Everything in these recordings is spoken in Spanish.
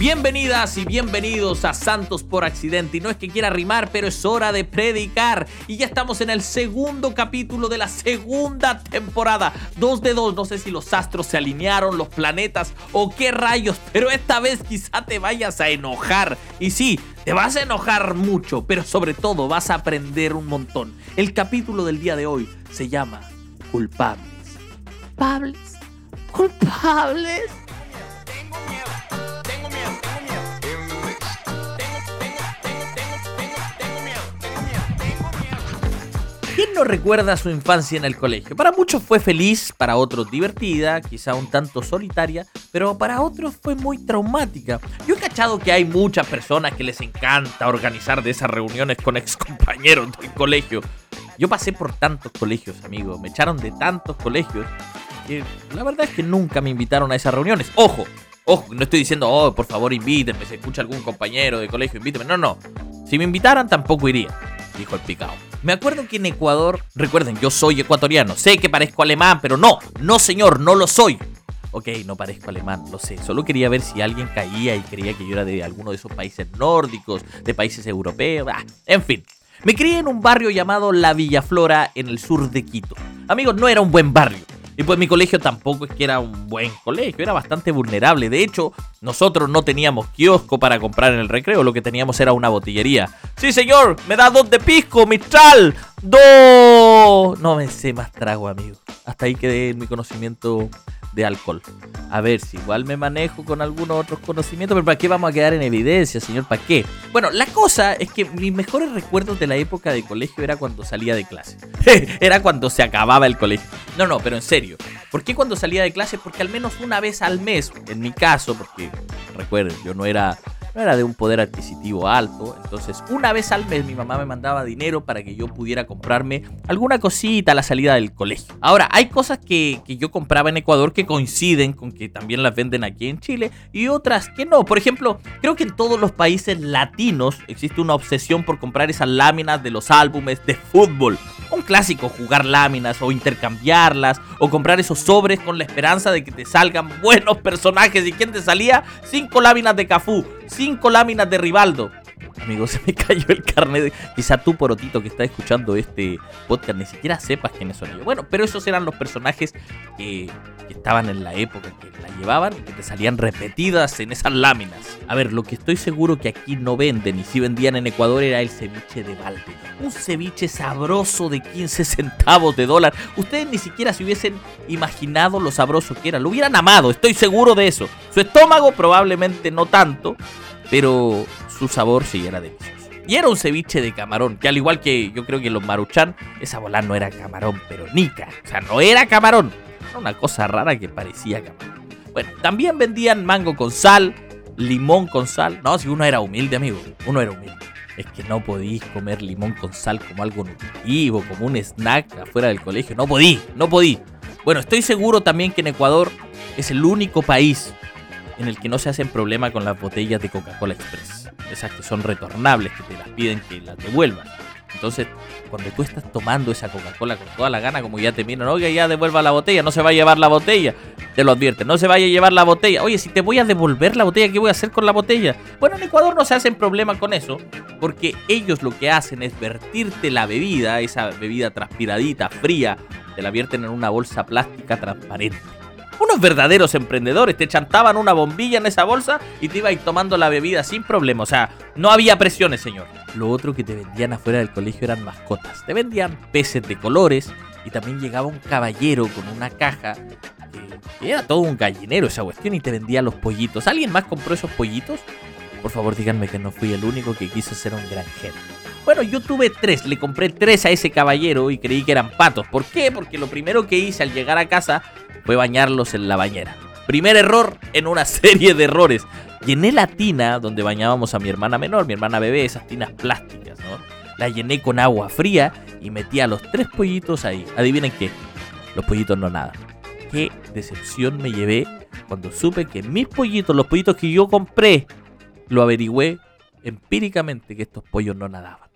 Bienvenidas y bienvenidos a Santos por Accidente. Y no es que quiera rimar, pero es hora de predicar. Y ya estamos en el segundo capítulo de la segunda temporada. Dos de dos. No sé si los astros se alinearon, los planetas o qué rayos. Pero esta vez quizá te vayas a enojar. Y sí, te vas a enojar mucho, pero sobre todo vas a aprender un montón. El capítulo del día de hoy se llama Culpables. ¿Culpables? ¿Culpables? ¿Quién no recuerda su infancia en el colegio? Para muchos fue feliz, para otros divertida, quizá un tanto solitaria, pero para otros fue muy traumática. Yo he cachado que hay muchas personas que les encanta organizar de esas reuniones con ex compañeros del colegio. Yo pasé por tantos colegios, amigos, me echaron de tantos colegios que la verdad es que nunca me invitaron a esas reuniones. Ojo, ojo, no estoy diciendo, oh, por favor invítenme, si escucha algún compañero de colegio, invíteme. No, no. Si me invitaran tampoco iría, dijo el picao. Me acuerdo que en Ecuador, recuerden, yo soy ecuatoriano, sé que parezco alemán, pero no, no señor, no lo soy. Ok, no parezco alemán, lo sé. Solo quería ver si alguien caía y creía que yo era de alguno de esos países nórdicos, de países europeos. Ah, en fin, me crié en un barrio llamado La Villaflora en el sur de Quito. Amigos, no era un buen barrio. Y pues mi colegio tampoco es que era un buen colegio, era bastante vulnerable. De hecho, nosotros no teníamos kiosco para comprar en el recreo, lo que teníamos era una botillería. Sí, señor, me da dos de pisco, Mistral. Dos. No me sé más trago, amigo. Hasta ahí quedé en mi conocimiento de alcohol. A ver si igual me manejo con algunos otros conocimientos, pero ¿para qué vamos a quedar en evidencia, señor? ¿Para qué? Bueno, la cosa es que mis mejores recuerdos de la época de colegio era cuando salía de clase. era cuando se acababa el colegio. No, no, pero en serio. ¿Por qué cuando salía de clase? Porque al menos una vez al mes, en mi caso, porque recuerden, yo no era no era de un poder adquisitivo alto. Entonces, una vez al mes mi mamá me mandaba dinero para que yo pudiera comprarme alguna cosita a la salida del colegio. Ahora, hay cosas que, que yo compraba en Ecuador que coinciden con que también las venden aquí en Chile y otras que no. Por ejemplo, creo que en todos los países latinos existe una obsesión por comprar esas láminas de los álbumes de fútbol. Clásico, jugar láminas o intercambiarlas o comprar esos sobres con la esperanza de que te salgan buenos personajes. ¿Y quién te salía? Cinco láminas de Cafú, cinco láminas de Rivaldo. Amigo, se me cayó el carnet. Quizá tú, porotito, que estás escuchando este podcast, ni siquiera sepas quiénes son ellos. Bueno, pero esos eran los personajes que, estaban en la época, que la llevaban, que te salían repetidas en esas láminas. A ver, lo que estoy seguro que aquí no venden y si vendían en Ecuador era el ceviche de balde. Un ceviche sabroso de 15 centavos de dólar. Ustedes ni siquiera se hubiesen imaginado lo sabroso que era. Lo hubieran amado, estoy seguro de eso. Su estómago probablemente no tanto, pero su sabor sí era delicioso. Y era un ceviche de camarón, que al igual que yo creo que los maruchan, esa bola no era camarón, pero nica. O sea, no era camarón. Era una cosa rara que parecía camarón. Bueno, también vendían mango con sal, limón con sal. No, si uno era humilde, amigo. Uno era humilde. Es que no podís comer limón con sal como algo nutritivo, como un snack afuera del colegio. No podí, no podí. Bueno, estoy seguro también que en Ecuador es el único país en el que no se hacen problema con las botellas de Coca-Cola Express. Esas que son retornables, que te las piden que las devuelvas. Entonces, cuando tú estás tomando esa Coca-Cola con toda la gana, como ya te miran, oye, ya devuelva la botella, no se va a llevar la botella. Te lo advierten, no se vaya a llevar la botella. Oye, si te voy a devolver la botella, ¿qué voy a hacer con la botella? Bueno, en Ecuador no se hacen problema con eso, porque ellos lo que hacen es vertirte la bebida, esa bebida transpiradita, fría, te la vierten en una bolsa plástica transparente. Unos verdaderos emprendedores te chantaban una bombilla en esa bolsa y te iba a ir tomando la bebida sin problema. O sea, no había presiones, señor. Lo otro que te vendían afuera del colegio eran mascotas. Te vendían peces de colores y también llegaba un caballero con una caja que era todo un gallinero esa cuestión y te vendía los pollitos. ¿Alguien más compró esos pollitos? Por favor, díganme que no fui el único que quiso ser un granjero. Bueno, yo tuve tres, le compré tres a ese caballero y creí que eran patos. ¿Por qué? Porque lo primero que hice al llegar a casa fue bañarlos en la bañera. Primer error en una serie de errores. Llené la tina donde bañábamos a mi hermana menor, mi hermana bebé, esas tinas plásticas, ¿no? La llené con agua fría y metí a los tres pollitos ahí. Adivinen qué, los pollitos no nada. Qué decepción me llevé cuando supe que mis pollitos, los pollitos que yo compré, lo averigüé, empíricamente que estos pollos no nadaban.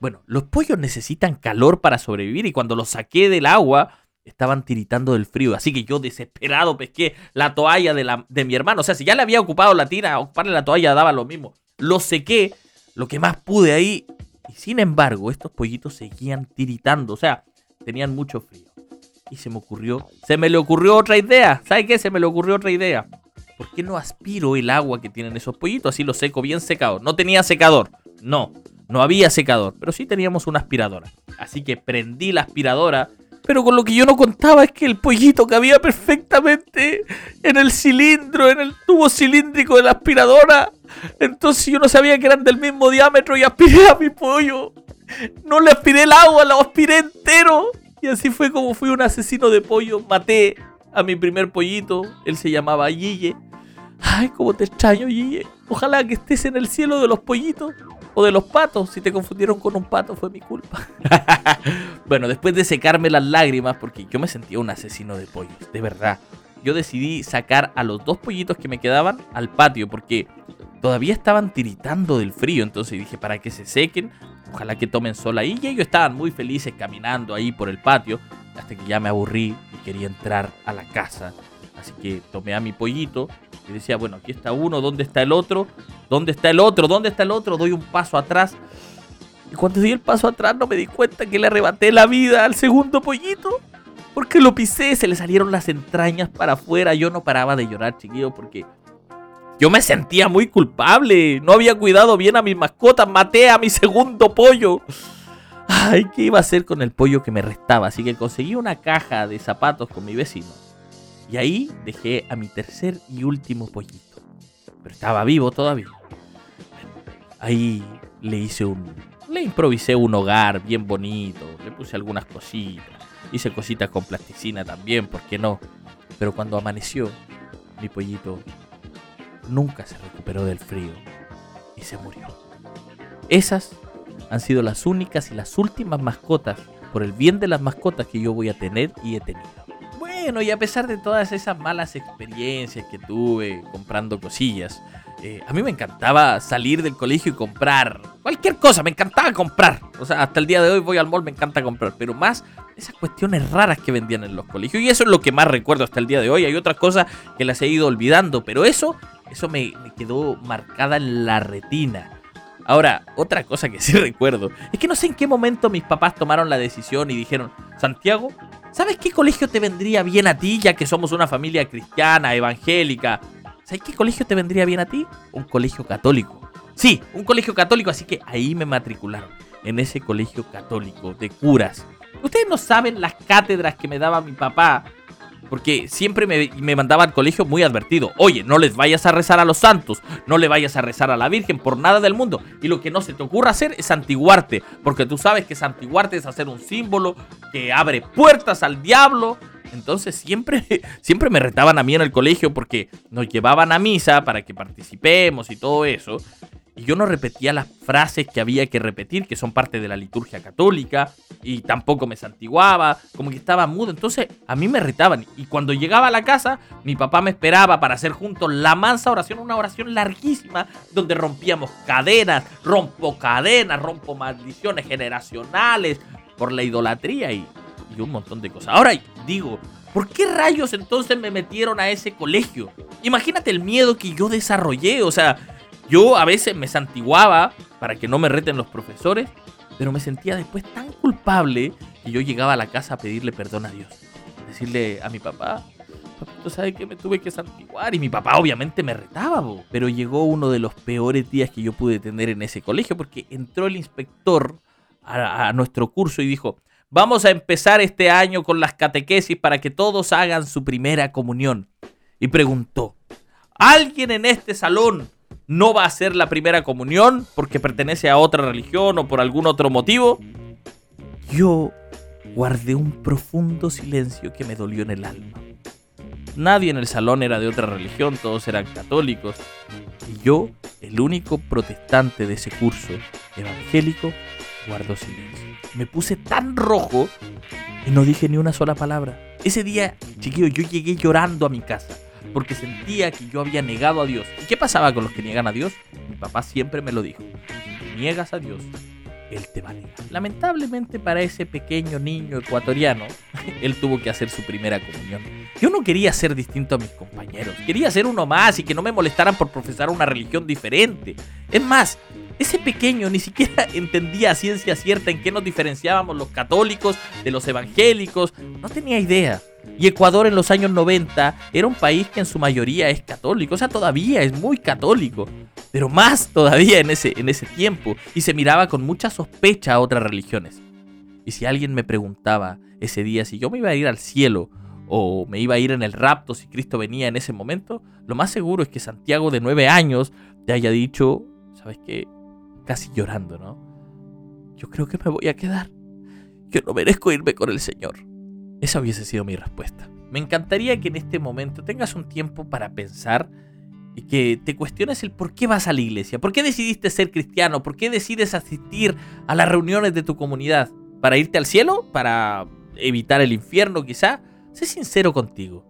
Bueno, los pollos necesitan calor para sobrevivir y cuando los saqué del agua estaban tiritando del frío. Así que yo desesperado pesqué la toalla de, la, de mi hermano. O sea, si ya le había ocupado la tina, ocuparle la toalla daba lo mismo. Lo sequé, lo que más pude ahí. Y sin embargo, estos pollitos seguían tiritando. O sea, tenían mucho frío. Y se me ocurrió, se me le ocurrió otra idea. ¿Sabe qué? Se me le ocurrió otra idea. ¿Por qué no aspiro el agua que tienen esos pollitos? Así lo seco bien secado. No tenía secador. No, no había secador. Pero sí teníamos una aspiradora. Así que prendí la aspiradora pero con lo que yo no contaba es que el pollito cabía perfectamente en el cilindro, en el tubo cilíndrico de la aspiradora. Entonces yo no sabía que eran del mismo diámetro y aspiré a mi pollo. No le aspiré el agua, lo aspiré entero. Y así fue como fui un asesino de pollo. Maté a mi primer pollito. Él se llamaba Yille. Ay, cómo te extraño, Yille. Ojalá que estés en el cielo de los pollitos o de los patos. Si te confundieron con un pato fue mi culpa. bueno, después de secarme las lágrimas, porque yo me sentía un asesino de pollos, de verdad. Yo decidí sacar a los dos pollitos que me quedaban al patio, porque todavía estaban tiritando del frío. Entonces dije, para que se sequen, ojalá que tomen sol ahí. Y ellos estaban muy felices caminando ahí por el patio, hasta que ya me aburrí y quería entrar a la casa. Así que tomé a mi pollito y decía, bueno, aquí está uno, ¿dónde está el otro? ¿Dónde está el otro? ¿Dónde está el otro? Doy un paso atrás. Y cuando di el paso atrás no me di cuenta que le arrebaté la vida al segundo pollito. Porque lo pisé, se le salieron las entrañas para afuera. Yo no paraba de llorar, chiquillo, porque yo me sentía muy culpable. No había cuidado bien a mis mascotas. Maté a mi segundo pollo. Ay, ¿qué iba a hacer con el pollo que me restaba? Así que conseguí una caja de zapatos con mi vecino. Y ahí dejé a mi tercer y último pollito. Pero estaba vivo todavía. Ahí le hice un... Le improvisé un hogar bien bonito. Le puse algunas cositas. Hice cositas con plasticina también, ¿por qué no? Pero cuando amaneció, mi pollito nunca se recuperó del frío y se murió. Esas han sido las únicas y las últimas mascotas, por el bien de las mascotas que yo voy a tener y he tenido y a pesar de todas esas malas experiencias que tuve comprando cosillas, eh, a mí me encantaba salir del colegio y comprar cualquier cosa, me encantaba comprar. O sea, hasta el día de hoy voy al mall, me encanta comprar, pero más esas cuestiones raras que vendían en los colegios. Y eso es lo que más recuerdo hasta el día de hoy. Hay otras cosas que las he ido olvidando, pero eso, eso me, me quedó marcada en la retina. Ahora, otra cosa que sí recuerdo es que no sé en qué momento mis papás tomaron la decisión y dijeron, Santiago, ¿Sabes qué colegio te vendría bien a ti, ya que somos una familia cristiana, evangélica? ¿Sabes qué colegio te vendría bien a ti? Un colegio católico. Sí, un colegio católico, así que ahí me matricularon, en ese colegio católico de curas. Ustedes no saben las cátedras que me daba mi papá porque siempre me, mandaba al colegio muy advertido. Oye, no les vayas a rezar a los santos, no le vayas a rezar a la Virgen por nada del mundo. Y lo que no se te ocurra hacer es santiguarte, porque tú sabes que santiguarte es hacer un símbolo que abre puertas al diablo. Entonces siempre, siempre me retaban a mí en el colegio porque nos llevaban a misa para que participemos y todo eso y yo no repetía las frases que había que repetir, que son parte de la liturgia católica, y tampoco me santiguaba, como que estaba mudo. Entonces a mí me irritaban. Y cuando llegaba a la casa, mi papá me esperaba para hacer juntos la mansa oración, una oración larguísima, donde rompíamos cadenas, rompo cadenas, rompo maldiciones generacionales por la idolatría y, y un montón de cosas. Ahora digo, ¿Por qué rayos entonces me metieron a ese colegio? Imagínate el miedo que yo desarrollé, o sea, yo a veces me santiguaba para que no me reten los profesores, pero me sentía después tan culpable que yo llegaba a la casa a pedirle perdón a Dios. Decirle a mi papá, papito, ¿sabe que me tuve que santiguar? Y mi papá obviamente me retaba, pero llegó uno de los peores días que yo pude tener en ese colegio porque entró el inspector a nuestro curso y dijo, vamos a empezar este año con las catequesis para que todos hagan su primera comunión. Y preguntó, ¿alguien en este salón no va a ser la primera comunión porque pertenece a otra religión o por algún otro motivo, yo guardé un profundo silencio que me dolió en el alma. Nadie en el salón era de otra religión, todos eran católicos. Y yo, el único protestante de ese curso evangélico, guardo silencio. Me puse tan rojo y no dije ni una sola palabra. Ese día, chiquillo, yo llegué llorando a mi casa porque sentía que yo había negado a Dios. ¿Y qué pasaba con los que niegan a Dios? Mi papá siempre me lo dijo. Si niegas a Dios, Él te va a negar. Lamentablemente para ese pequeño niño ecuatoriano, él tuvo que hacer su primera comunión. Yo no quería ser distinto a mis compañeros. Quería ser uno más y que no me molestaran por profesar una religión diferente. Es más, ese pequeño ni siquiera entendía ciencia cierta en qué nos diferenciábamos los católicos de los evangélicos. No tenía idea. Y Ecuador en los años 90 era un país que en su mayoría es católico, o sea, todavía es muy católico, pero más todavía en ese, en ese tiempo, y se miraba con mucha sospecha a otras religiones. Y si alguien me preguntaba ese día si yo me iba a ir al cielo o me iba a ir en el rapto si Cristo venía en ese momento, lo más seguro es que Santiago de nueve años te haya dicho, ¿sabes qué? Casi llorando, ¿no? Yo creo que me voy a quedar. Yo no merezco irme con el Señor. Esa hubiese sido mi respuesta. Me encantaría que en este momento tengas un tiempo para pensar y que te cuestiones el por qué vas a la iglesia, por qué decidiste ser cristiano, por qué decides asistir a las reuniones de tu comunidad. ¿Para irte al cielo? ¿Para evitar el infierno quizá? Sé sincero contigo.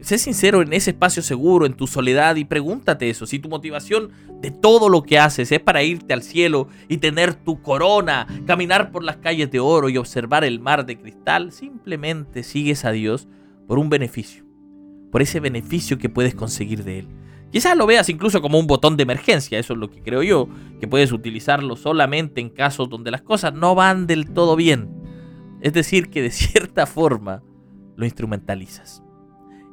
Sé sincero en ese espacio seguro, en tu soledad y pregúntate eso. Si tu motivación de todo lo que haces es para irte al cielo y tener tu corona, caminar por las calles de oro y observar el mar de cristal, simplemente sigues a Dios por un beneficio, por ese beneficio que puedes conseguir de Él. Quizás lo veas incluso como un botón de emergencia, eso es lo que creo yo, que puedes utilizarlo solamente en casos donde las cosas no van del todo bien. Es decir, que de cierta forma lo instrumentalizas.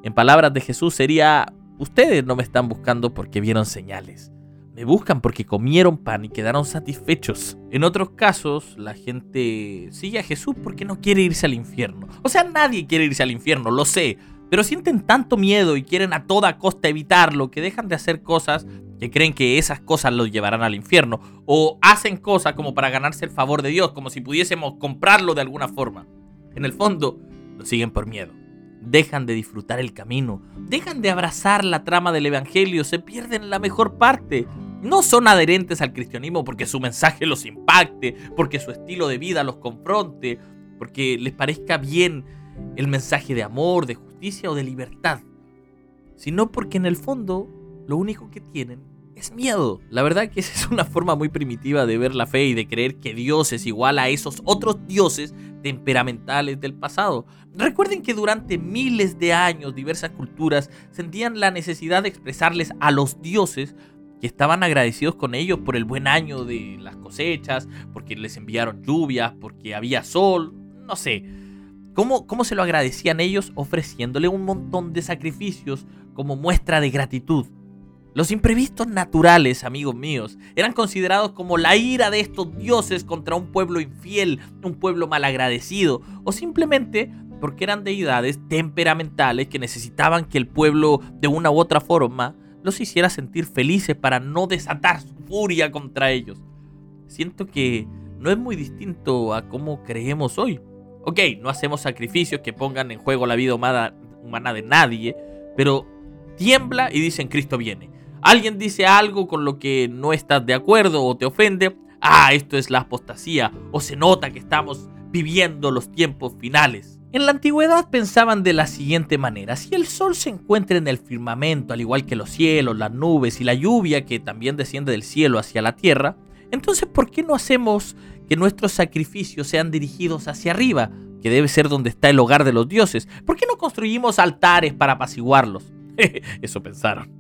En palabras de Jesús sería, ustedes no me están buscando porque vieron señales. Me buscan porque comieron pan y quedaron satisfechos. En otros casos, la gente sigue a Jesús porque no quiere irse al infierno. O sea, nadie quiere irse al infierno, lo sé. Pero sienten tanto miedo y quieren a toda costa evitarlo que dejan de hacer cosas que creen que esas cosas los llevarán al infierno. O hacen cosas como para ganarse el favor de Dios, como si pudiésemos comprarlo de alguna forma. En el fondo, lo siguen por miedo dejan de disfrutar el camino, dejan de abrazar la trama del Evangelio, se pierden la mejor parte. No son adherentes al cristianismo porque su mensaje los impacte, porque su estilo de vida los confronte, porque les parezca bien el mensaje de amor, de justicia o de libertad, sino porque en el fondo lo único que tienen es miedo. La verdad que esa es una forma muy primitiva de ver la fe y de creer que Dios es igual a esos otros dioses temperamentales del pasado. Recuerden que durante miles de años diversas culturas sentían la necesidad de expresarles a los dioses que estaban agradecidos con ellos por el buen año de las cosechas, porque les enviaron lluvias, porque había sol, no sé. ¿Cómo, ¿Cómo se lo agradecían ellos? Ofreciéndole un montón de sacrificios como muestra de gratitud. Los imprevistos naturales, amigos míos, eran considerados como la ira de estos dioses contra un pueblo infiel, un pueblo malagradecido, o simplemente porque eran deidades temperamentales que necesitaban que el pueblo de una u otra forma los hiciera sentir felices para no desatar su furia contra ellos. Siento que no es muy distinto a cómo creemos hoy. Ok, no hacemos sacrificios que pongan en juego la vida humana de nadie, pero tiembla y dicen Cristo viene. Alguien dice algo con lo que no estás de acuerdo o te ofende, ah, esto es la apostasía, o se nota que estamos viviendo los tiempos finales. En la antigüedad pensaban de la siguiente manera, si el sol se encuentra en el firmamento, al igual que los cielos, las nubes y la lluvia que también desciende del cielo hacia la tierra, entonces ¿por qué no hacemos que nuestros sacrificios sean dirigidos hacia arriba, que debe ser donde está el hogar de los dioses? ¿Por qué no construimos altares para apaciguarlos? Eso pensaron.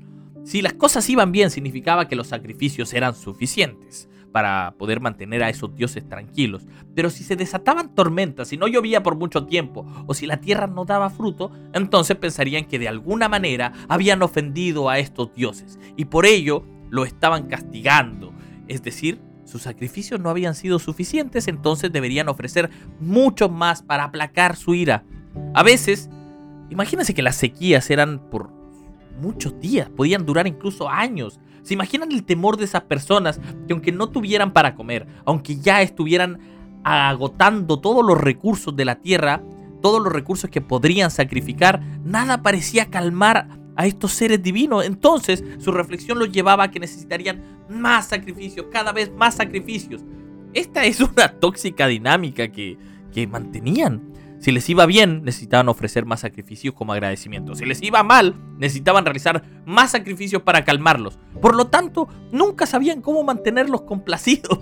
Si las cosas iban bien, significaba que los sacrificios eran suficientes para poder mantener a esos dioses tranquilos. Pero si se desataban tormentas, si no llovía por mucho tiempo, o si la tierra no daba fruto, entonces pensarían que de alguna manera habían ofendido a estos dioses, y por ello lo estaban castigando. Es decir, sus sacrificios no habían sido suficientes, entonces deberían ofrecer mucho más para aplacar su ira. A veces, imagínense que las sequías eran por muchos días, podían durar incluso años. ¿Se imaginan el temor de esas personas que aunque no tuvieran para comer, aunque ya estuvieran agotando todos los recursos de la tierra, todos los recursos que podrían sacrificar, nada parecía calmar a estos seres divinos. Entonces su reflexión los llevaba a que necesitarían más sacrificios, cada vez más sacrificios. Esta es una tóxica dinámica que, que mantenían. Si les iba bien, necesitaban ofrecer más sacrificios como agradecimiento. Si les iba mal, necesitaban realizar más sacrificios para calmarlos. Por lo tanto, nunca sabían cómo mantenerlos complacidos.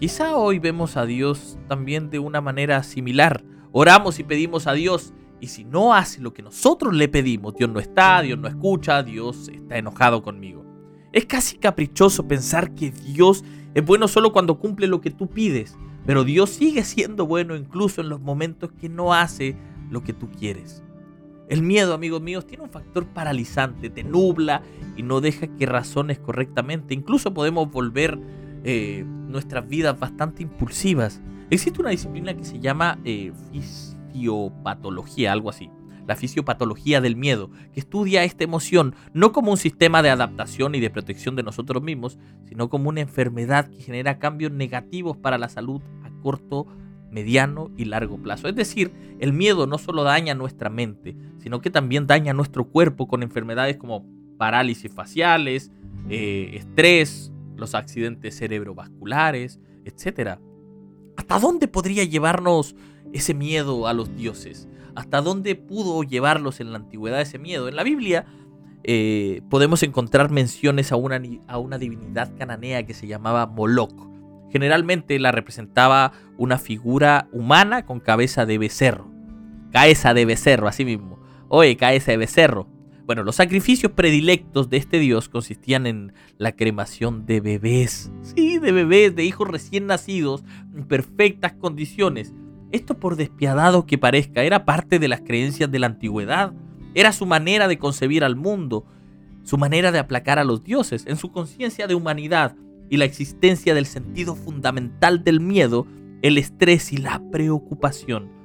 Quizá hoy vemos a Dios también de una manera similar. Oramos y pedimos a Dios y si no hace lo que nosotros le pedimos, Dios no está, Dios no escucha, Dios está enojado conmigo. Es casi caprichoso pensar que Dios es bueno solo cuando cumple lo que tú pides, pero Dios sigue siendo bueno incluso en los momentos que no hace lo que tú quieres. El miedo, amigos míos, tiene un factor paralizante, te nubla y no deja que razones correctamente. Incluso podemos volver eh, nuestras vidas bastante impulsivas. Existe una disciplina que se llama eh, fisiopatología, algo así. La fisiopatología del miedo, que estudia esta emoción no como un sistema de adaptación y de protección de nosotros mismos, sino como una enfermedad que genera cambios negativos para la salud a corto, mediano y largo plazo. Es decir, el miedo no solo daña nuestra mente, sino que también daña nuestro cuerpo con enfermedades como parálisis faciales, eh, estrés, los accidentes cerebrovasculares, etc. ¿Hasta dónde podría llevarnos ese miedo a los dioses? ¿Hasta dónde pudo llevarlos en la antigüedad ese miedo? En la Biblia eh, podemos encontrar menciones a una, a una divinidad cananea que se llamaba Moloch. Generalmente la representaba una figura humana con cabeza de becerro. Cabeza de becerro, así mismo. Oye, cabeza de becerro. Bueno, los sacrificios predilectos de este dios consistían en la cremación de bebés. Sí, de bebés, de hijos recién nacidos, en perfectas condiciones. Esto por despiadado que parezca, era parte de las creencias de la antigüedad. Era su manera de concebir al mundo, su manera de aplacar a los dioses. En su conciencia de humanidad y la existencia del sentido fundamental del miedo, el estrés y la preocupación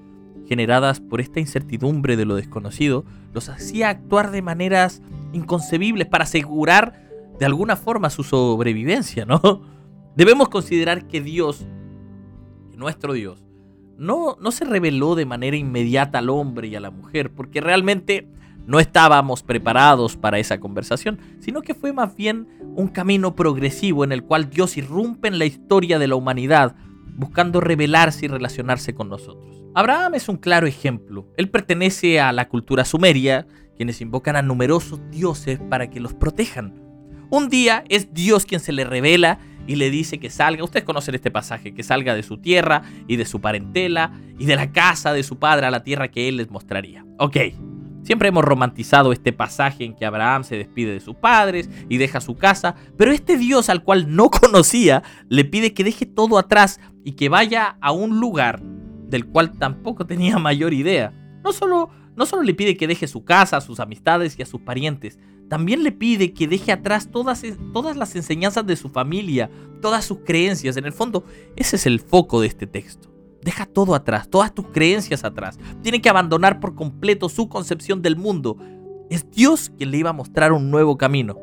generadas por esta incertidumbre de lo desconocido, los hacía actuar de maneras inconcebibles para asegurar de alguna forma su sobrevivencia, ¿no? Debemos considerar que Dios, nuestro Dios, no, no se reveló de manera inmediata al hombre y a la mujer, porque realmente no estábamos preparados para esa conversación, sino que fue más bien un camino progresivo en el cual Dios irrumpe en la historia de la humanidad, buscando revelarse y relacionarse con nosotros. Abraham es un claro ejemplo. Él pertenece a la cultura sumeria, quienes invocan a numerosos dioses para que los protejan. Un día es Dios quien se le revela y le dice que salga, ustedes conocen este pasaje, que salga de su tierra y de su parentela y de la casa de su padre a la tierra que él les mostraría. Ok, siempre hemos romantizado este pasaje en que Abraham se despide de sus padres y deja su casa, pero este Dios al cual no conocía le pide que deje todo atrás y que vaya a un lugar del cual tampoco tenía mayor idea. No solo, no solo le pide que deje su casa, sus amistades y a sus parientes, también le pide que deje atrás todas, todas las enseñanzas de su familia, todas sus creencias. En el fondo, ese es el foco de este texto. Deja todo atrás, todas tus creencias atrás. Tiene que abandonar por completo su concepción del mundo. Es Dios quien le iba a mostrar un nuevo camino.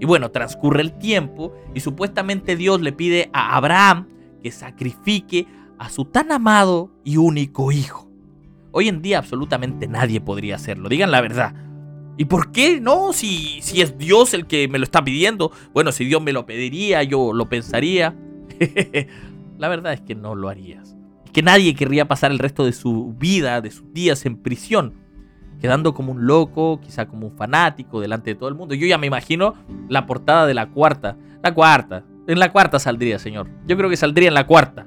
Y bueno, transcurre el tiempo y supuestamente Dios le pide a Abraham que sacrifique a su tan amado y único hijo. Hoy en día absolutamente nadie podría hacerlo, digan la verdad. ¿Y por qué no? Si, si es Dios el que me lo está pidiendo. Bueno, si Dios me lo pediría, yo lo pensaría. la verdad es que no lo harías. Que nadie querría pasar el resto de su vida, de sus días en prisión, quedando como un loco, quizá como un fanático delante de todo el mundo. Yo ya me imagino la portada de la cuarta. La cuarta. En la cuarta saldría, señor. Yo creo que saldría en la cuarta.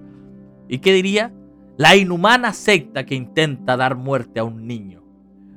¿Y qué diría? La inhumana secta que intenta dar muerte a un niño.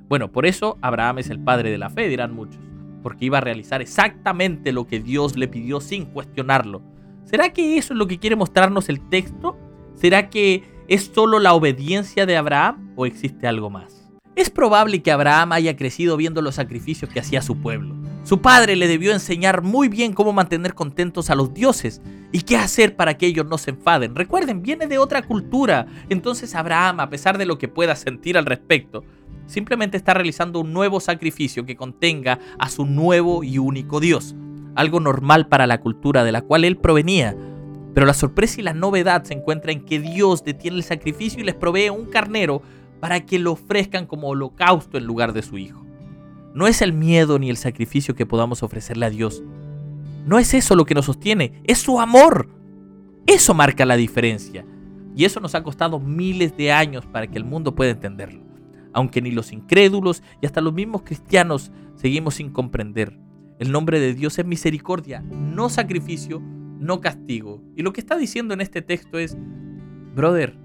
Bueno, por eso Abraham es el padre de la fe, dirán muchos, porque iba a realizar exactamente lo que Dios le pidió sin cuestionarlo. ¿Será que eso es lo que quiere mostrarnos el texto? ¿Será que es solo la obediencia de Abraham o existe algo más? Es probable que Abraham haya crecido viendo los sacrificios que hacía su pueblo. Su padre le debió enseñar muy bien cómo mantener contentos a los dioses y qué hacer para que ellos no se enfaden. Recuerden, viene de otra cultura. Entonces Abraham, a pesar de lo que pueda sentir al respecto, simplemente está realizando un nuevo sacrificio que contenga a su nuevo y único Dios. Algo normal para la cultura de la cual él provenía. Pero la sorpresa y la novedad se encuentra en que Dios detiene el sacrificio y les provee un carnero para que lo ofrezcan como holocausto en lugar de su hijo. No es el miedo ni el sacrificio que podamos ofrecerle a Dios. No es eso lo que nos sostiene, es su amor. Eso marca la diferencia. Y eso nos ha costado miles de años para que el mundo pueda entenderlo. Aunque ni los incrédulos y hasta los mismos cristianos seguimos sin comprender. El nombre de Dios es misericordia, no sacrificio, no castigo. Y lo que está diciendo en este texto es, brother,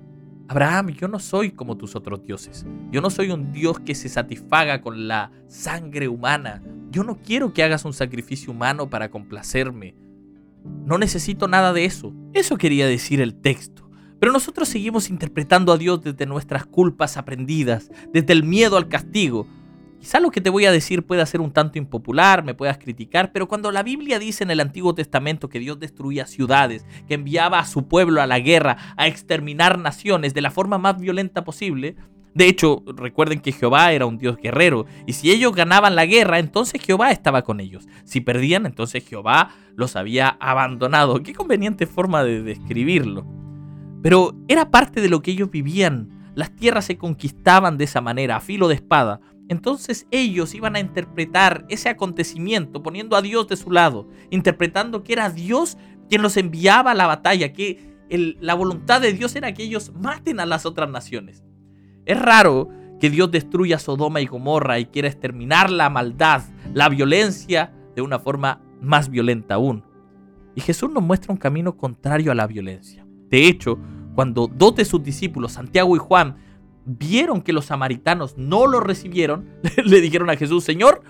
Abraham, yo no soy como tus otros dioses. Yo no soy un Dios que se satisfaga con la sangre humana. Yo no quiero que hagas un sacrificio humano para complacerme. No necesito nada de eso. Eso quería decir el texto. Pero nosotros seguimos interpretando a Dios desde nuestras culpas aprendidas, desde el miedo al castigo, Quizá lo que te voy a decir pueda ser un tanto impopular, me puedas criticar, pero cuando la Biblia dice en el Antiguo Testamento que Dios destruía ciudades, que enviaba a su pueblo a la guerra, a exterminar naciones de la forma más violenta posible, de hecho, recuerden que Jehová era un Dios guerrero, y si ellos ganaban la guerra, entonces Jehová estaba con ellos. Si perdían, entonces Jehová los había abandonado. Qué conveniente forma de describirlo. Pero era parte de lo que ellos vivían. Las tierras se conquistaban de esa manera, a filo de espada. Entonces ellos iban a interpretar ese acontecimiento poniendo a Dios de su lado, interpretando que era Dios quien los enviaba a la batalla, que la voluntad de Dios era que ellos maten a las otras naciones. Es raro que Dios destruya Sodoma y Gomorra y quiera exterminar la maldad, la violencia, de una forma más violenta aún. Y Jesús nos muestra un camino contrario a la violencia. De hecho, cuando dos de sus discípulos, Santiago y Juan, vieron que los samaritanos no lo recibieron, le dijeron a Jesús, Señor,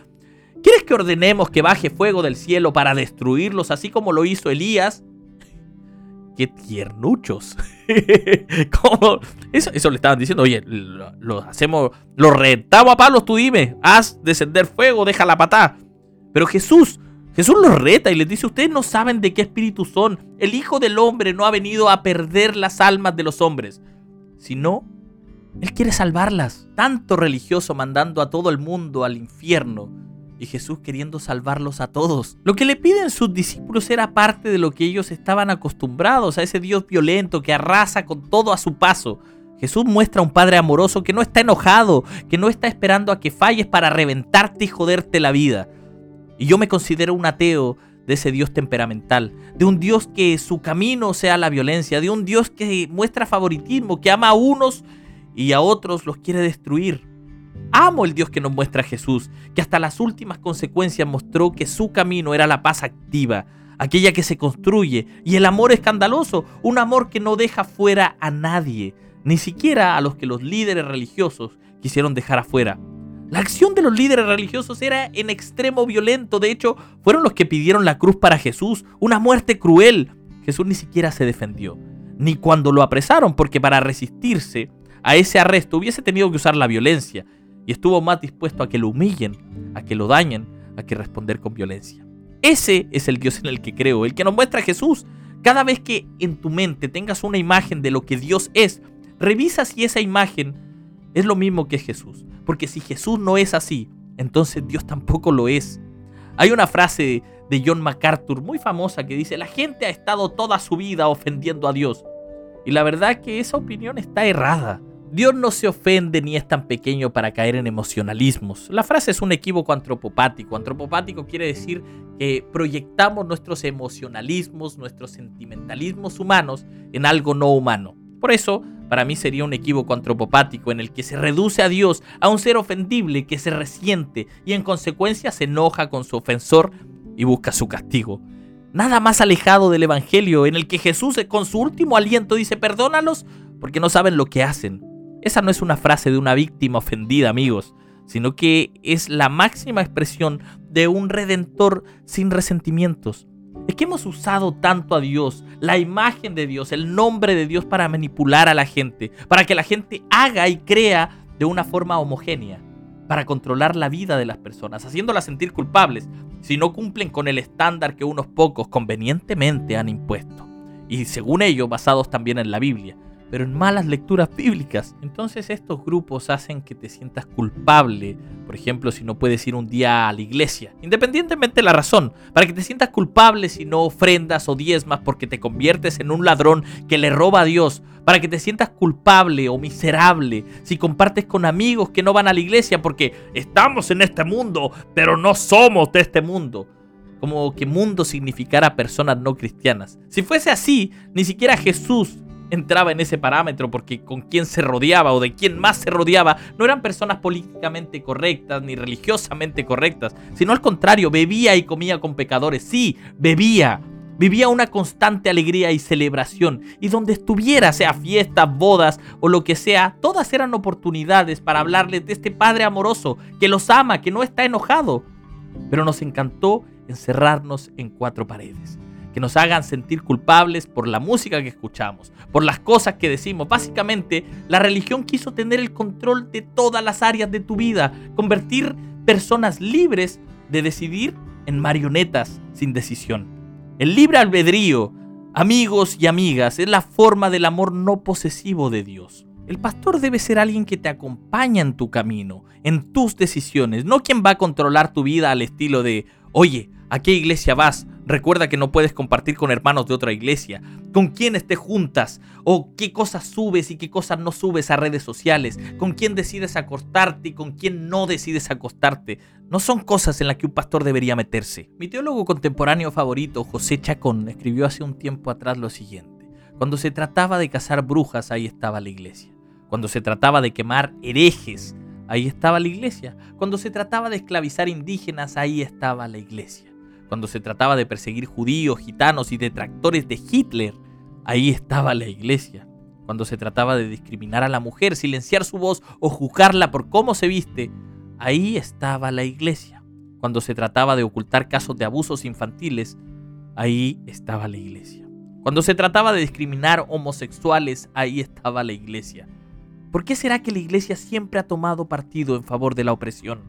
¿quieres que ordenemos que baje fuego del cielo para destruirlos así como lo hizo Elías? ¡Qué tiernuchos! Eso, le estaban diciendo, oye, lo, hacemos, lo retamos a palos, tú dime, haz descender fuego, deja la patá. Pero Jesús, Jesús los reta y les dice, ustedes no saben de qué espíritu son. El Hijo del Hombre no ha venido a perder las almas de los hombres, sino él quiere salvarlas. Tanto religioso mandando a todo el mundo al infierno y Jesús queriendo salvarlos a todos. Lo que le piden sus discípulos era parte de lo que ellos estaban acostumbrados, a ese Dios violento que arrasa con todo a su paso. Jesús muestra a un Padre amoroso que no está enojado, que no está esperando a que falles para reventarte y joderte la vida. Y yo me considero un ateo de ese Dios temperamental, de un Dios que su camino sea la violencia, de un Dios que muestra favoritismo, que ama a unos y a otros los quiere destruir. Amo el Dios que nos muestra Jesús, que hasta las últimas consecuencias mostró que su camino era la paz activa, aquella que se construye, y el amor escandaloso, un amor que no deja fuera a nadie, ni siquiera a los que los líderes religiosos quisieron dejar afuera. La acción de los líderes religiosos era en extremo violento, de hecho, fueron los que pidieron la cruz para Jesús, una muerte cruel. Jesús ni siquiera se defendió, ni cuando lo apresaron, porque para resistirse a ese arresto hubiese tenido que usar la violencia y estuvo más dispuesto a que lo humillen, a que lo dañen, a que responder con violencia. Ese es el Dios en el que creo, el que nos muestra Jesús. Cada vez que en tu mente tengas una imagen de lo que Dios es, revisa si esa imagen es lo mismo que Jesús. Porque si Jesús no es así, entonces Dios tampoco lo es. Hay una frase de John MacArthur muy famosa que dice, la gente ha estado toda su vida ofendiendo a Dios. Y la verdad que esa opinión está errada. Dios no se ofende ni es tan pequeño para caer en emocionalismos. La frase es un equívoco antropopático. Antropopático quiere decir que proyectamos nuestros emocionalismos, nuestros sentimentalismos humanos en algo no humano. Por eso, para mí sería un equívoco antropopático en el que se reduce a Dios a un ser ofendible que se resiente y en consecuencia se enoja con su ofensor y busca su castigo. Nada más alejado del Evangelio en el que Jesús con su último aliento dice perdónalos porque no saben lo que hacen. Esa no es una frase de una víctima ofendida, amigos, sino que es la máxima expresión de un redentor sin resentimientos. Es que hemos usado tanto a Dios, la imagen de Dios, el nombre de Dios para manipular a la gente, para que la gente haga y crea de una forma homogénea, para controlar la vida de las personas, haciéndolas sentir culpables si no cumplen con el estándar que unos pocos convenientemente han impuesto, y según ellos basados también en la Biblia pero en malas lecturas bíblicas. Entonces estos grupos hacen que te sientas culpable, por ejemplo, si no puedes ir un día a la iglesia, independientemente de la razón, para que te sientas culpable si no ofrendas o diezmas porque te conviertes en un ladrón que le roba a Dios, para que te sientas culpable o miserable si compartes con amigos que no van a la iglesia porque estamos en este mundo, pero no somos de este mundo como que mundo significara personas no cristianas. Si fuese así, ni siquiera Jesús entraba en ese parámetro porque con quién se rodeaba o de quién más se rodeaba no eran personas políticamente correctas ni religiosamente correctas, sino al contrario, bebía y comía con pecadores. Sí, bebía. Vivía una constante alegría y celebración, y donde estuviera, sea fiestas, bodas o lo que sea, todas eran oportunidades para hablarles de este Padre amoroso, que los ama, que no está enojado. Pero nos encantó encerrarnos en cuatro paredes que nos hagan sentir culpables por la música que escuchamos, por las cosas que decimos. Básicamente, la religión quiso tener el control de todas las áreas de tu vida, convertir personas libres de decidir en marionetas sin decisión. El libre albedrío, amigos y amigas, es la forma del amor no posesivo de Dios. El pastor debe ser alguien que te acompaña en tu camino, en tus decisiones, no quien va a controlar tu vida al estilo de, oye, ¿a qué iglesia vas? Recuerda que no puedes compartir con hermanos de otra iglesia, con quiénes te juntas, o qué cosas subes y qué cosas no subes a redes sociales, con quién decides acostarte y con quién no decides acostarte. No son cosas en las que un pastor debería meterse. Mi teólogo contemporáneo favorito, José Chacón, escribió hace un tiempo atrás lo siguiente. Cuando se trataba de cazar brujas, ahí estaba la iglesia. Cuando se trataba de quemar herejes, ahí estaba la iglesia. Cuando se trataba de esclavizar indígenas, ahí estaba la iglesia. Cuando se trataba de perseguir judíos, gitanos y detractores de Hitler, ahí estaba la iglesia. Cuando se trataba de discriminar a la mujer, silenciar su voz o juzgarla por cómo se viste, ahí estaba la iglesia. Cuando se trataba de ocultar casos de abusos infantiles, ahí estaba la iglesia. Cuando se trataba de discriminar homosexuales, ahí estaba la iglesia. ¿Por qué será que la iglesia siempre ha tomado partido en favor de la opresión?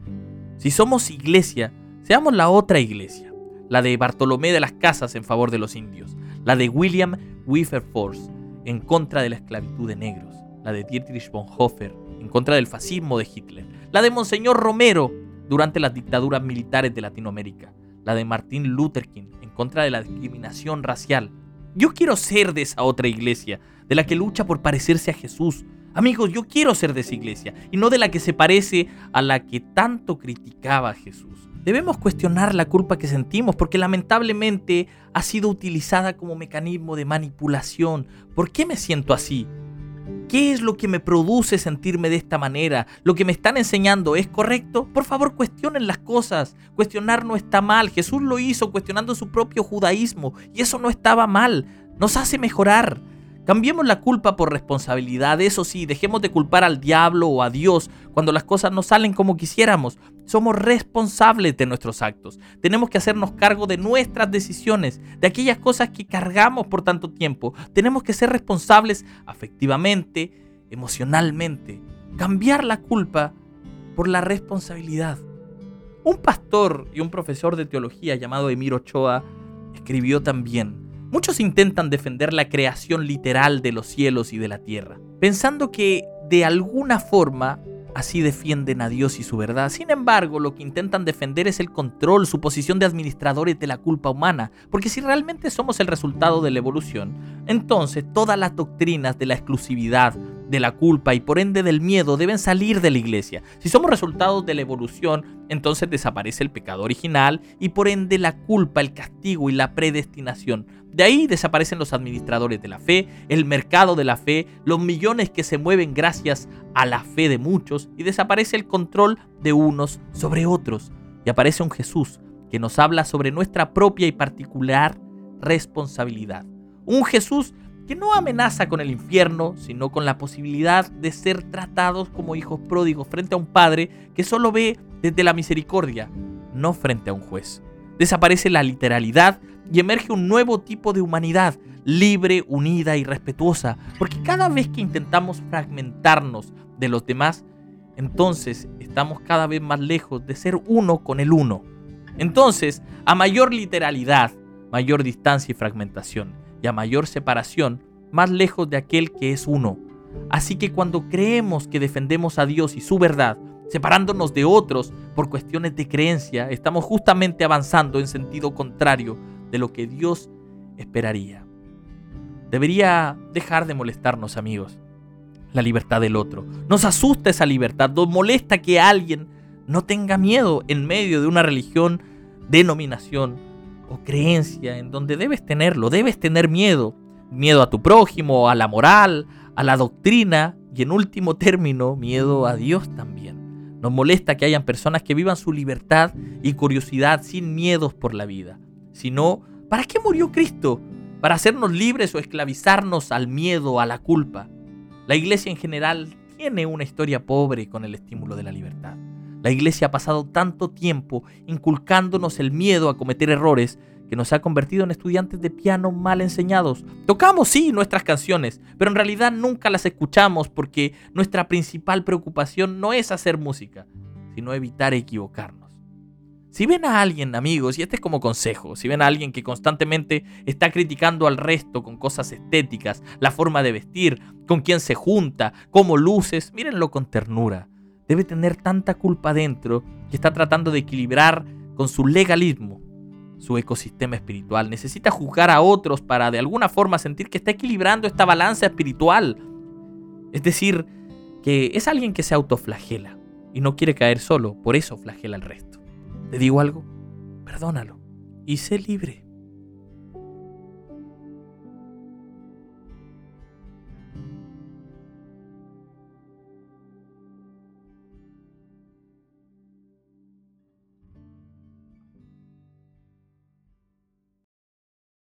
Si somos iglesia, seamos la otra iglesia la de Bartolomé de las Casas en favor de los indios, la de William Wilberforce en contra de la esclavitud de negros, la de Dietrich Bonhoeffer en contra del fascismo de Hitler, la de Monseñor Romero durante las dictaduras militares de Latinoamérica, la de Martin Luther King en contra de la discriminación racial. Yo quiero ser de esa otra iglesia, de la que lucha por parecerse a Jesús. Amigos, yo quiero ser de esa iglesia y no de la que se parece a la que tanto criticaba Jesús. Debemos cuestionar la culpa que sentimos porque lamentablemente ha sido utilizada como mecanismo de manipulación. ¿Por qué me siento así? ¿Qué es lo que me produce sentirme de esta manera? ¿Lo que me están enseñando es correcto? Por favor, cuestionen las cosas. Cuestionar no está mal. Jesús lo hizo cuestionando su propio judaísmo y eso no estaba mal. Nos hace mejorar. Cambiemos la culpa por responsabilidad, eso sí, dejemos de culpar al diablo o a Dios cuando las cosas no salen como quisiéramos. Somos responsables de nuestros actos. Tenemos que hacernos cargo de nuestras decisiones, de aquellas cosas que cargamos por tanto tiempo. Tenemos que ser responsables afectivamente, emocionalmente. Cambiar la culpa por la responsabilidad. Un pastor y un profesor de teología llamado Emir Ochoa escribió también, Muchos intentan defender la creación literal de los cielos y de la tierra, pensando que de alguna forma así defienden a Dios y su verdad. Sin embargo, lo que intentan defender es el control, su posición de administradores de la culpa humana, porque si realmente somos el resultado de la evolución, entonces todas las doctrinas de la exclusividad, de la culpa y por ende del miedo deben salir de la iglesia. Si somos resultados de la evolución, entonces desaparece el pecado original y por ende la culpa, el castigo y la predestinación. De ahí desaparecen los administradores de la fe, el mercado de la fe, los millones que se mueven gracias a la fe de muchos y desaparece el control de unos sobre otros. Y aparece un Jesús que nos habla sobre nuestra propia y particular responsabilidad. Un Jesús que no amenaza con el infierno, sino con la posibilidad de ser tratados como hijos pródigos frente a un padre que solo ve desde la misericordia, no frente a un juez. Desaparece la literalidad y emerge un nuevo tipo de humanidad, libre, unida y respetuosa, porque cada vez que intentamos fragmentarnos de los demás, entonces estamos cada vez más lejos de ser uno con el uno. Entonces, a mayor literalidad, mayor distancia y fragmentación y a mayor separación, más lejos de aquel que es uno. Así que cuando creemos que defendemos a Dios y su verdad, separándonos de otros por cuestiones de creencia, estamos justamente avanzando en sentido contrario de lo que Dios esperaría. Debería dejar de molestarnos, amigos, la libertad del otro. Nos asusta esa libertad, nos molesta que alguien no tenga miedo en medio de una religión, denominación, creencia en donde debes tenerlo, debes tener miedo, Miedo a tu prójimo, a la moral, a la doctrina y en último término, miedo a Dios también. Nos molesta que hayan personas que vivan su libertad y curiosidad sin miedos por la vida. Sino, ¿para qué murió Cristo? ¿Para hacernos libres o esclavizarnos al miedo, a la culpa? La iglesia en general tiene una historia pobre con el estímulo de la libertad. La iglesia ha pasado tanto tiempo inculcándonos el miedo a cometer errores que nos ha convertido en estudiantes de piano mal enseñados. Tocamos, sí, nuestras canciones, pero en realidad nunca las escuchamos porque nuestra principal preocupación no es hacer música, sino evitar equivocarnos. Si ven a alguien, amigos, y este es como consejo, si ven a alguien que constantemente está criticando al resto con cosas estéticas, la forma de vestir, con quién se junta, cómo luces, mírenlo con ternura. Debe tener tanta culpa dentro que está tratando de equilibrar con su legalismo su ecosistema espiritual. Necesita juzgar a otros para de alguna forma sentir que está equilibrando esta balanza espiritual. Es decir, que es alguien que se autoflagela y no quiere caer solo, por eso flagela al resto. ¿Te digo algo? Perdónalo y sé libre.